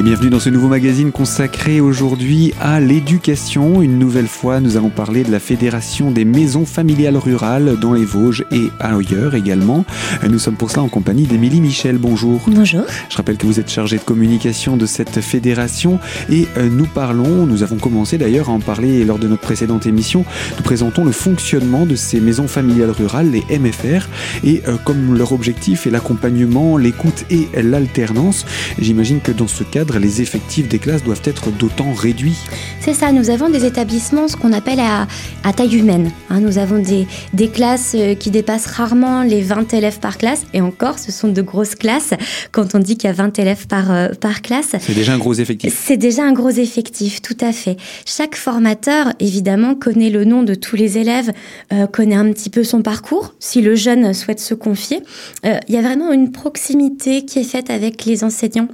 Et bienvenue dans ce nouveau magazine consacré aujourd'hui à l'éducation. Une nouvelle fois, nous allons parler de la Fédération des maisons familiales rurales dans les Vosges et ailleurs également. Nous sommes pour cela en compagnie d'Émilie Michel. Bonjour. Bonjour. Je rappelle que vous êtes chargée de communication de cette fédération et euh, nous parlons, nous avons commencé d'ailleurs à en parler lors de notre précédente émission. Nous présentons le fonctionnement de ces maisons familiales rurales, les MFR, et euh, comme leur objectif est l'accompagnement, l'écoute et l'alternance, j'imagine que dans ce cadre, les effectifs des classes doivent être d'autant réduits. C'est ça, nous avons des établissements, ce qu'on appelle à, taille humaine. Hein. nous avons des, des, classes euh, qui dépassent rarement les 20 élèves par classe, et encore, ce sont de grosses classes quand on dit qu'il y a 20 élèves par, euh, par classe. C'est déjà un gros effectif. C'est déjà un gros effectif, tout à fait. Chaque formateur, évidemment, connaît le nom de tous les élèves, euh, connaît un petit peu son parcours, si le jeune souhaite se confier. Il y a vraiment une proximité qui est faite avec les enseignants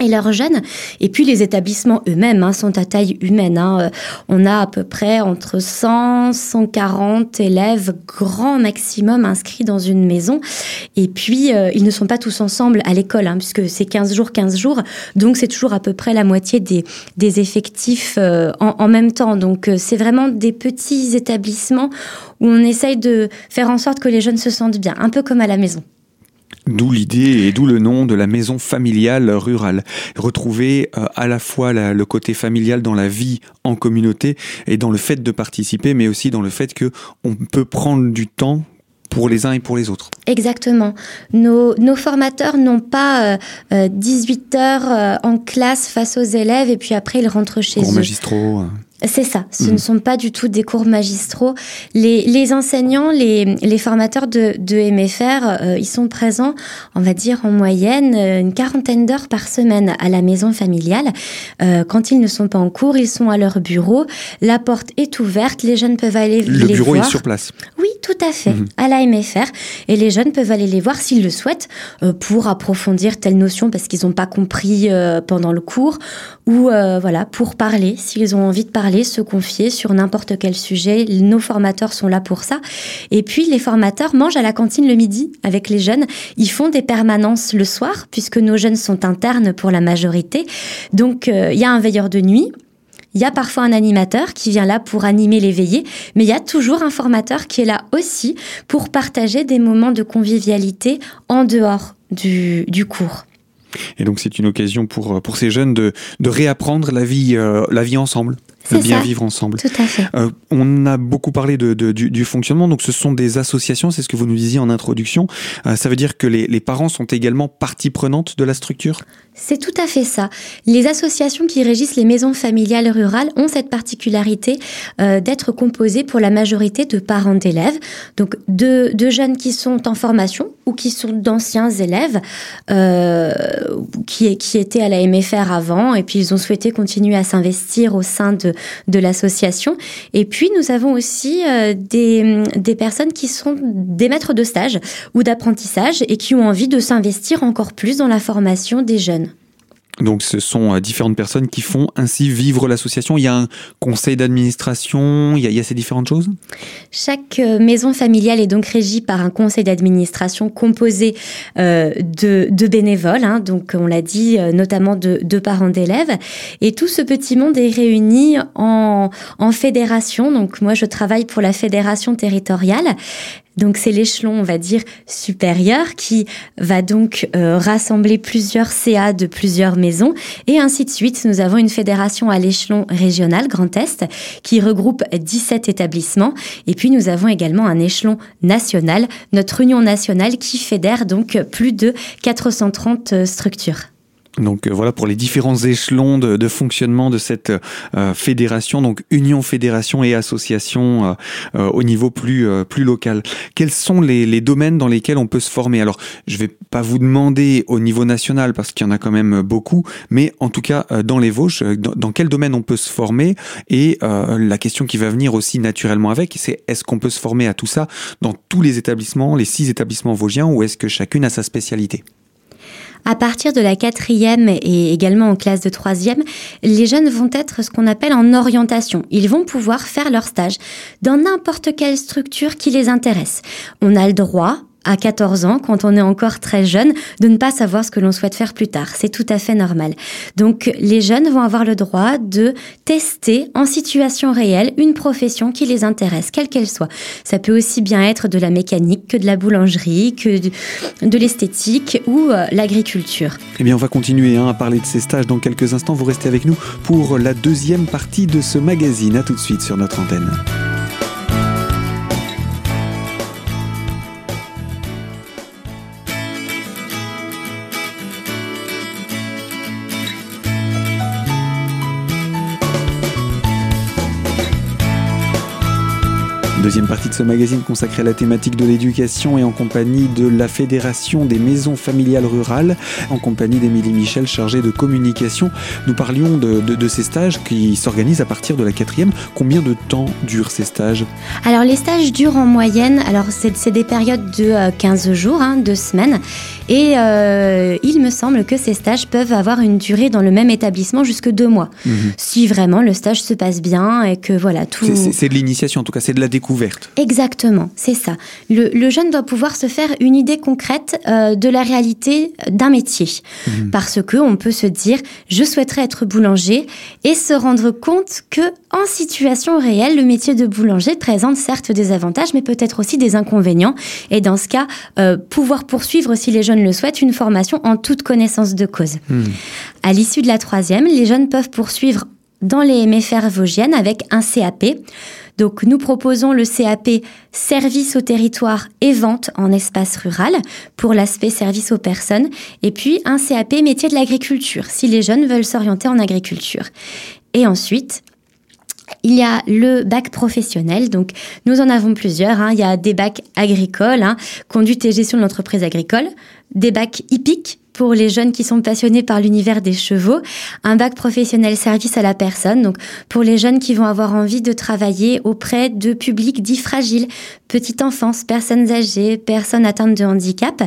et leurs jeunes. Et puis les établissements eux-mêmes hein, sont à taille humaine. Hein. Euh, on a à peu près entre 100, 140 élèves grand maximum inscrits dans une maison. Et puis euh, ils ne sont pas tous ensemble à l'école, hein, puisque c'est 15 jours, 15 jours. Donc c'est toujours à peu près la moitié des, des effectifs euh, en, en, même temps. Donc c'est vraiment des petits établissements où on essaye de faire en sorte que les jeunes se sentent bien, un peu comme à la maison. D'où l'idée et d'où le nom de la maison familiale rurale. Retrouver euh, à la fois le côté familial dans la vie en communauté et dans le fait de participer, mais aussi dans le fait que on peut prendre du temps pour les uns et pour les autres. Exactement. Nos, formateurs n'ont pas 18 euh, euh, heures en classe face aux élèves et puis après ils rentrent chez eux. magistraux. C'est ça, ce ne mm. sont pas du tout des cours magistraux. Les, enseignants, les, formateurs de, MFR, euh, ils sont présents, on va dire en moyenne, euh, une quarantaine d'heures par semaine à la maison familiale. Euh, quand ils ne sont pas en cours, ils sont à leur bureau. La porte est ouverte, les jeunes peuvent aller les voir. Le bureau est sur place. Oui, tout à fait, mm-hmm. à la MFR. Et les jeunes peuvent aller les voir s'ils le souhaitent pour approfondir telle notion parce qu'ils n'ont pas compris pendant le cours ou voilà pour parler s'ils ont envie de parler se confier sur n'importe quel sujet. Nos formateurs sont là pour ça. Et puis, les formateurs mangent à la cantine le midi avec les jeunes. Ils font des permanences le soir, puisque nos jeunes sont internes pour la majorité. Donc, euh, il y a un veilleur de nuit. Il y a parfois un animateur qui vient là pour animer les veillées, mais il y a toujours un formateur qui est là aussi pour partager des moments de convivialité en dehors du, du cours. Et donc c'est une occasion pour, pour ces jeunes de, de réapprendre la vie, euh, la vie ensemble de bien vivre ensemble. Tout à fait. Euh, on a beaucoup parlé de, du, fonctionnement, donc ce sont des associations, c'est ce que vous nous disiez en introduction. Euh, ça veut dire que les, les, parents sont également partie prenante de la structure? C'est tout à fait ça. Les associations qui régissent les maisons familiales rurales ont cette particularité euh, d'être composées pour la majorité de parents d'élèves, donc de, jeunes qui sont en formation ou qui sont d'anciens élèves qui, qui étaient à la MFR avant et puis ils ont souhaité continuer à s'investir au sein de l'association. Et puis, nous avons aussi euh, des personnes qui sont des maîtres de stage ou d'apprentissage et qui ont envie de s'investir encore plus dans la formation des jeunes. Donc ce sont euh, différentes personnes qui font ainsi vivre l'association. Il y a un conseil d'administration, il, y a ces différentes choses? Chaque euh, maison familiale est donc régie par un conseil d'administration composé euh, de, de, bénévoles, hein, donc on l'a dit, notamment de, de parents d'élèves. Et tout ce petit monde est réuni en, en fédération. Donc moi je travaille pour la fédération territoriale donc c'est l'échelon, on va dire, supérieur qui va donc euh, rassembler plusieurs CA de plusieurs maisons et ainsi de suite. Nous avons une fédération à l'échelon régional Grand Est qui regroupe 17 établissements et puis nous avons également un échelon national, notre union nationale qui fédère donc plus de 430 euh, structures. Donc euh, voilà pour les différents échelons de, fonctionnement de cette euh, fédération, donc union, fédération et association euh, au niveau plus plus local. Quels sont les, domaines dans lesquels on peut se former? Alors je vais pas vous demander au niveau national parce qu'il y en a quand même beaucoup, mais en tout cas dans les Vosges, dans, dans quel domaine on peut se former? Et la question qui va venir aussi naturellement avec, c'est est-ce qu'on peut se former à tout ça dans tous les établissements, les six établissements vosgiens, ou est-ce que chacune a sa spécialité? À partir de la quatrième et également en classe de troisième, les jeunes vont être ce qu'on appelle en orientation. Ils vont pouvoir faire leur stage dans n'importe quelle structure qui les intéresse. On a le droit à 14 ans, quand on est encore très jeune, de ne pas savoir ce que l'on souhaite faire plus tard. C'est tout à fait normal. Donc les jeunes vont avoir le droit de tester en situation réelle une profession qui les intéresse, quelle qu'elle soit. Ça peut aussi bien être de la mécanique que de la boulangerie, que de, l'esthétique ou euh, l'agriculture. Eh bien on va continuer hein, à parler de ces stages dans quelques instants. Vous restez avec nous pour la deuxième partie de ce magazine. À tout de suite sur notre antenne. Deuxième partie de ce magazine consacré à la thématique de l'éducation et en compagnie de la Fédération des maisons familiales rurales, en compagnie d'Émilie Michel chargée de communication. Nous parlions de, ces stages qui s'organisent à partir de la quatrième. Combien de temps durent ces stages? Alors les stages durent en moyenne, alors c'est des périodes de 15 euh, jours, hein, deux semaines. Et euh, il me semble que ces stages peuvent avoir une durée dans le même établissement jusque deux mois. Mhm. Si vraiment le stage se passe bien et que voilà tout. C'est de l'initiation en tout cas, c'est de la découverte Exactement, c'est ça. Le, jeune doit pouvoir se faire une idée concrète euh, de la réalité d'un métier. Mhm. Parce que on peut se dire, je souhaiterais être boulanger et se rendre compte que en situation réelle, le métier de boulanger présente certes des avantages, mais peut-être aussi des inconvénients. Et dans ce cas, euh, pouvoir poursuivre, si les jeunes le souhaitent, une formation en toute connaissance de cause. Mhm. À l'issue de la troisième, les jeunes peuvent poursuivre dans les MFR vosgiennes avec un CAP. Donc nous proposons le CAP service au territoire et vente en espace rural pour l'aspect service aux personnes et puis un CAP métier de l'agriculture si les jeunes veulent s'orienter en agriculture. Et ensuite, il y a le bac professionnel, donc nous en avons plusieurs. Hein. Il y a des bacs agricoles, hein, conduite et gestion de l'entreprise agricole, des bacs hippiques pour les jeunes qui sont passionnés par l'univers des chevaux, un bac professionnel service à la personne, donc pour les jeunes qui vont avoir envie de travailler auprès de publics dits fragiles, petite enfance, personnes âgées, personnes atteintes de handicap.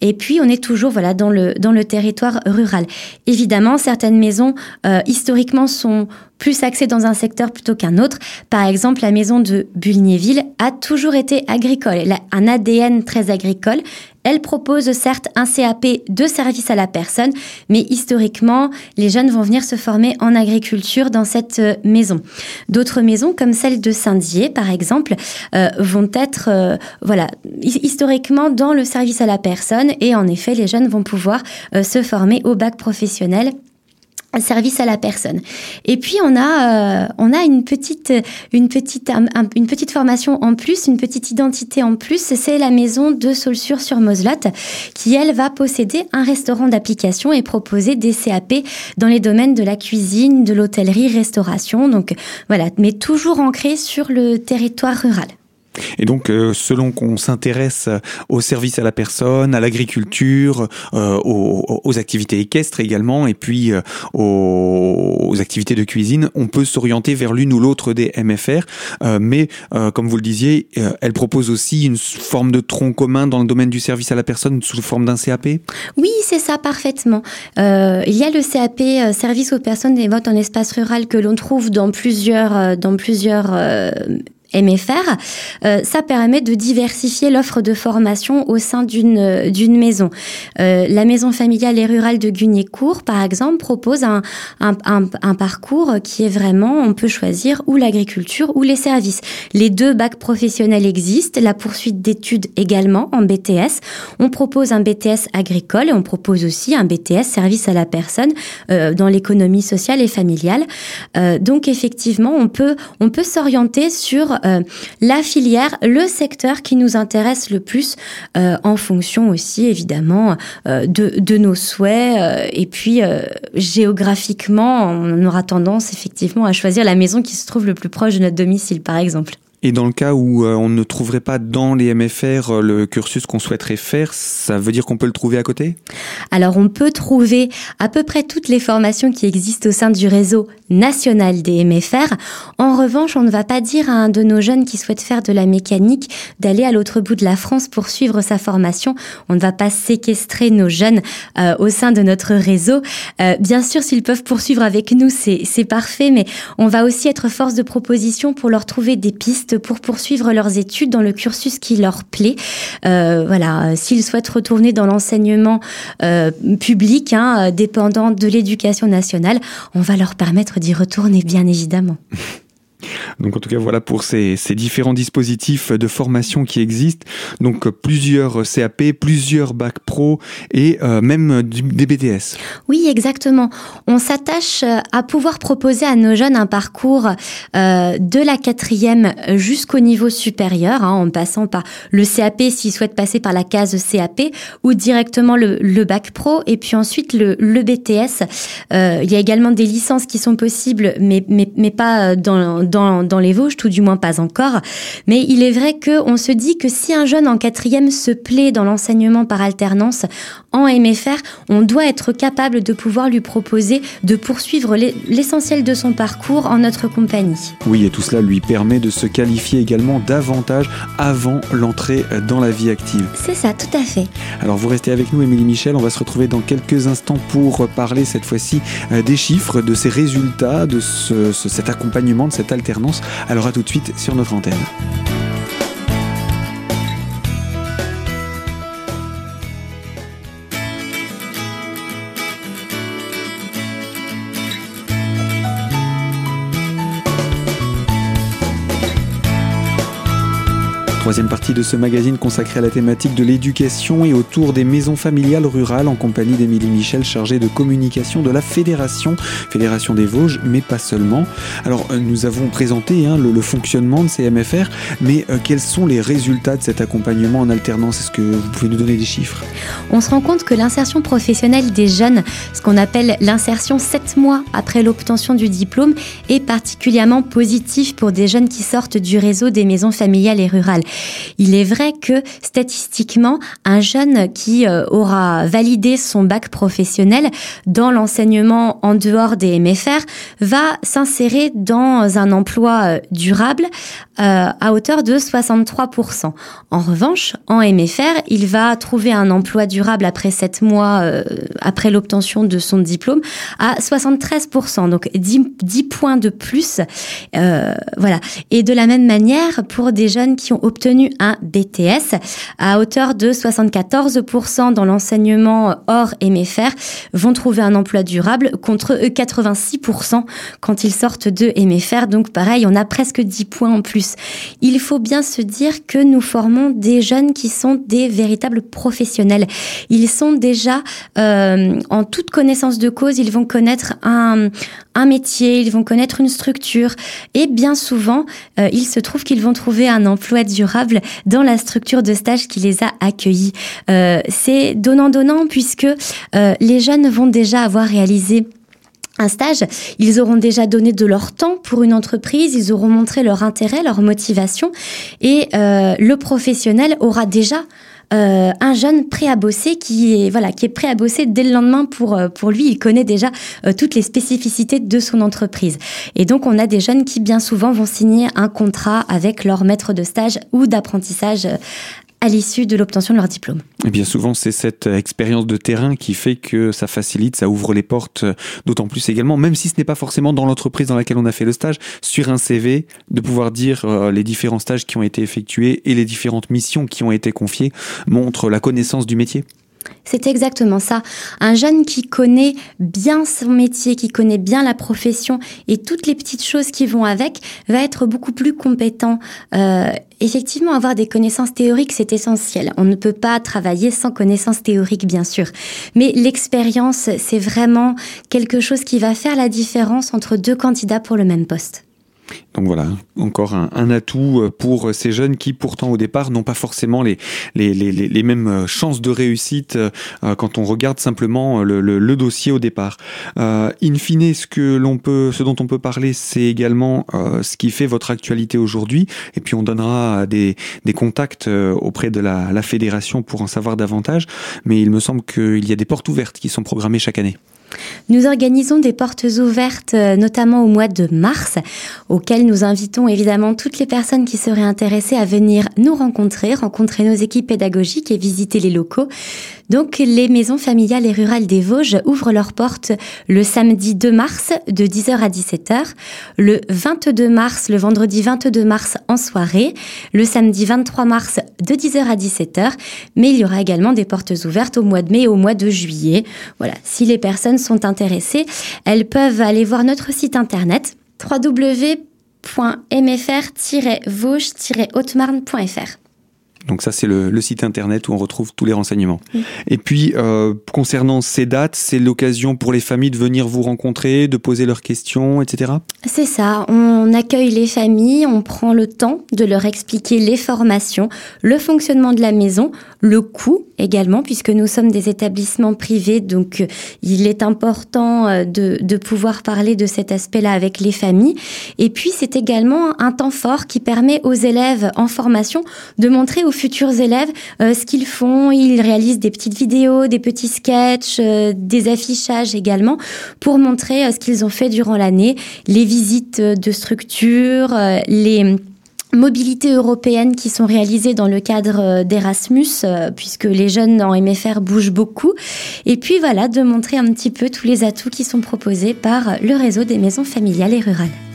Et puis on est toujours voilà dans le dans le territoire rural. Évidemment, certaines maisons euh, historiquement sont plus axées dans un secteur plutôt qu'un autre. Par exemple, la maison de Bulgnéville a toujours été agricole. Elle a un ADN très agricole. Elle propose certes un CAP de service à la personne, mais historiquement, les jeunes vont venir se former en agriculture dans cette euh, maison. D'autres maisons, comme celle de Saint-Dié, par exemple, euh, vont être euh, voilà historiquement dans le service à la personne, et en effet, les jeunes vont pouvoir se former au bac professionnel service à la personne. Et puis on a euh, on a une petite une petite une petite formation en plus, une petite identité en plus, c'est la maison de Saulsure sur Moselotte qui elle va posséder un restaurant d'application et proposer des CAP dans les domaines de la cuisine, de l'hôtellerie, restauration. Donc voilà, mais toujours ancré sur le territoire rural. Et donc, euh, selon qu'on s'intéresse au service à la personne, à l'agriculture, euh, aux, activités équestres également, et puis euh, aux, activités de cuisine, on peut s'orienter vers l'une ou l'autre des MFR. mais, comme vous le disiez, elle propose aussi une forme de tronc commun dans le domaine du service à la personne sous forme d'un CAP Oui, c'est ça, parfaitement. il y a le CAP, service aux personnes et votes en espace rural, que l'on trouve dans plusieurs, dans plusieurs MFR, euh, ça permet de diversifier l'offre de formation au sein d'une euh, d'une maison. Euh, la maison familiale et rurale de Guignécourt, par exemple, propose un, un, un, parcours qui est vraiment, on peut choisir ou l'agriculture ou les services. Les deux bacs professionnels existent, la poursuite d'études également en BTS. On propose un BTS agricole et on propose aussi un BTS service à la personne dans l'économie sociale et familiale. donc effectivement, on peut on peut s'orienter sur euh, la filière, le secteur qui nous intéresse le plus euh, en fonction aussi évidemment euh, de, de, nos souhaits et puis géographiquement on aura tendance effectivement à choisir la maison qui se trouve le plus proche de notre domicile par exemple. Et dans le cas où euh, on ne trouverait pas dans les MFR euh, le cursus qu'on souhaiterait faire, ça veut dire qu'on peut le trouver à côté? Alors on peut trouver à peu près toutes les formations qui existent au sein du réseau national des MFR. En revanche, on ne va pas dire à un de nos jeunes qui souhaite faire de la mécanique d'aller à l'autre bout de la France pour suivre sa formation. On ne va pas séquestrer nos jeunes euh, au sein de notre réseau. bien sûr, s'ils peuvent poursuivre avec nous, c'est parfait, mais on va aussi être force de proposition pour leur trouver des pistes pour poursuivre leurs études dans le cursus qui leur plaît. Euh, voilà, s'ils souhaitent retourner dans l'enseignement euh, public, hein, dépendant de l'éducation nationale, on va leur permettre d'y retourner, bien évidemment. Donc en tout cas voilà pour ces, différents dispositifs de formation qui existent. Donc plusieurs CAP, plusieurs bac pro et euh, même des BTS. Oui exactement. On s'attache à pouvoir proposer à nos jeunes un parcours euh, de la quatrième jusqu'au niveau supérieur, hein, en passant par le CAP s'ils souhaitent passer par la case CAP ou directement le, bac pro et puis ensuite le, BTS. Euh, il y a également des licences qui sont possibles mais, mais, mais pas dans dans, les Vosges, tout du moins pas encore. Mais il est vrai qu'on se dit que si un jeune en quatrième se plaît dans l'enseignement par alternance en MFR, on doit être capable de pouvoir lui proposer de poursuivre l'essentiel de son parcours en notre compagnie. Oui, et tout cela lui permet de se qualifier également davantage avant l'entrée dans la vie active. C'est ça, tout à fait. Alors vous restez avec nous, Émilie Michel, on va se retrouver dans quelques instants pour parler cette fois-ci euh, des chiffres, de ces résultats, de cet accompagnement, de cette alternance. Alors à tout de suite sur notre antenne. Troisième partie de ce magazine consacré à la thématique de l'éducation et autour des maisons familiales rurales en compagnie d'Émilie Michel, chargée de communication de la Fédération, Fédération des Vosges, mais pas seulement. Alors, euh, nous avons présenté hein, le, fonctionnement de ces MFR, mais euh, quels sont les résultats de cet accompagnement en alternance? Est-ce que vous pouvez nous donner des chiffres? On se rend compte que l'insertion professionnelle des jeunes, ce qu'on appelle l'insertion 7 mois après l'obtention du diplôme, est particulièrement positive pour des jeunes qui sortent du réseau des maisons familiales et rurales. Il est vrai que statistiquement, un jeune qui euh, aura validé son bac professionnel dans l'enseignement en dehors des MFR va s'insérer dans un emploi euh, durable euh, à hauteur de 63%. En revanche, en MFR, il va trouver un emploi durable après 7 mois après l'obtention de son diplôme à 73%, donc 10, 10 points de plus. voilà. Et de la même manière, pour des jeunes qui ont obtenu obtenu un BTS à hauteur de 74% dans l'enseignement hors MFR vont trouver un emploi durable contre 86% quand ils sortent de MFR. Donc pareil, on a presque 10 points en plus. Il faut bien se dire que nous formons des jeunes qui sont des véritables professionnels. Ils sont déjà euh, en toute connaissance de cause, ils vont connaître un, un métier, ils vont connaître une structure et bien souvent, euh, il se trouve qu'ils vont trouver un emploi durable dans la structure de stage qui les a accueillis. Euh, c'est donnant-donnant puisque euh, les jeunes vont déjà avoir réalisé un stage, ils auront déjà donné de leur temps pour une entreprise, ils auront montré leur intérêt, leur motivation, et le professionnel aura déjà euh, un jeune prêt à bosser qui est voilà qui est prêt à bosser dès le lendemain pour euh, pour lui. Il connaît déjà euh, toutes les spécificités de son entreprise. Et donc on a des jeunes qui bien souvent vont signer un contrat avec leur maître de stage ou d'apprentissage à l'issue de l'obtention de leur diplôme. Et bien souvent, c'est cette expérience de terrain qui fait que ça facilite, ça ouvre les portes, d'autant plus également, même si ce n'est pas forcément dans l'entreprise dans laquelle on a fait le stage, sur un CV, de pouvoir dire euh, les différents stages qui ont été effectués et les différentes missions qui ont été confiées montrent la connaissance du métier. C'est exactement ça. Un jeune qui connaît bien son métier, qui connaît bien la profession et toutes les petites choses qui vont avec, va être beaucoup plus compétent. Euh, effectivement, avoir des connaissances théoriques, c'est essentiel. On ne peut pas travailler sans connaissances théoriques, bien sûr. Mais l'expérience, c'est vraiment quelque chose qui va faire la différence entre deux candidats pour le même poste. Donc voilà, encore un, atout euh, pour ces jeunes qui pourtant au départ n'ont pas forcément les, les, les, les, mêmes euh, chances de réussite euh, quand on regarde simplement le, le, dossier au départ. in fine, ce, que l'on peut, ce dont on peut parler, c'est également ce qui fait votre actualité aujourd'hui. Et puis on donnera des, des contacts auprès de la, la fédération pour en savoir davantage. Mais il me semble qu'il y a des portes ouvertes qui sont programmées chaque année. Nous organisons des portes ouvertes, euh, notamment au mois de mars, auxquelles nous invitons évidemment toutes les personnes qui seraient intéressées à venir nous rencontrer, rencontrer nos équipes pédagogiques et visiter les locaux. Donc les maisons familiales et rurales des Vosges ouvrent leurs portes le samedi 2 mars de 10h à 17h, le 22 mars, le vendredi 22 mars en soirée, le samedi 23 mars de 10h à 17h, mais il y aura également des portes ouvertes au mois de mai et au mois de juillet. Voilà, si les personnes sont intéressées, elles peuvent aller voir notre site internet www.mfr-vosges-haute-marne.fr. Donc ça, c'est le, site internet où on retrouve tous les renseignements. Et puis, euh, concernant ces dates, c'est l'occasion pour les familles de venir vous rencontrer, de poser leurs questions, etc. C'est ça. On accueille les familles, on prend le temps de leur expliquer les formations, le fonctionnement de la maison, le coût également, puisque nous sommes des établissements privés, donc euh, il est important euh, de, de pouvoir parler de cet aspect-là avec les familles. Et puis, c'est également un temps fort qui permet aux élèves en formation de montrer aux futurs élèves euh, ce qu'ils font. Ils réalisent des petites vidéos, des petits sketchs, des affichages également pour montrer ce qu'ils ont fait durant l'année, les visites de structures, les mobilité européenne qui sont réalisées dans le cadre euh, d'Erasmus, euh, puisque les jeunes en MFR bougent beaucoup. Et puis voilà, de montrer un petit peu tous les atouts qui sont proposés par le réseau des maisons familiales et rurales.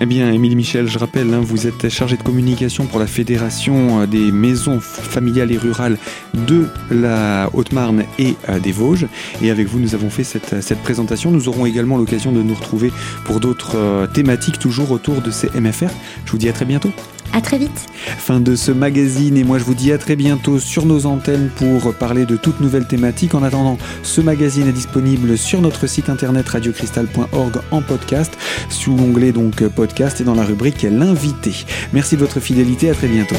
Eh bien, Émilie Michel, je rappelle, hein, vous êtes chargée de communication pour la Fédération euh, des maisons familiales et rurales de la Haute-Marne et euh, des Vosges. Et avec vous, nous avons fait cette, cette présentation. Nous aurons également l'occasion de nous retrouver pour d'autres euh, thématiques, toujours autour de ces MFR. Je vous dis à très bientôt. À très vite. Fin de ce magazine et moi je vous dis à très bientôt sur nos antennes pour parler de toutes nouvelles thématiques. En attendant, ce magazine est disponible sur notre site internet radiocristal.org en podcast sous l'onglet donc podcast et dans la rubrique l'invité. Merci de votre fidélité, à très bientôt.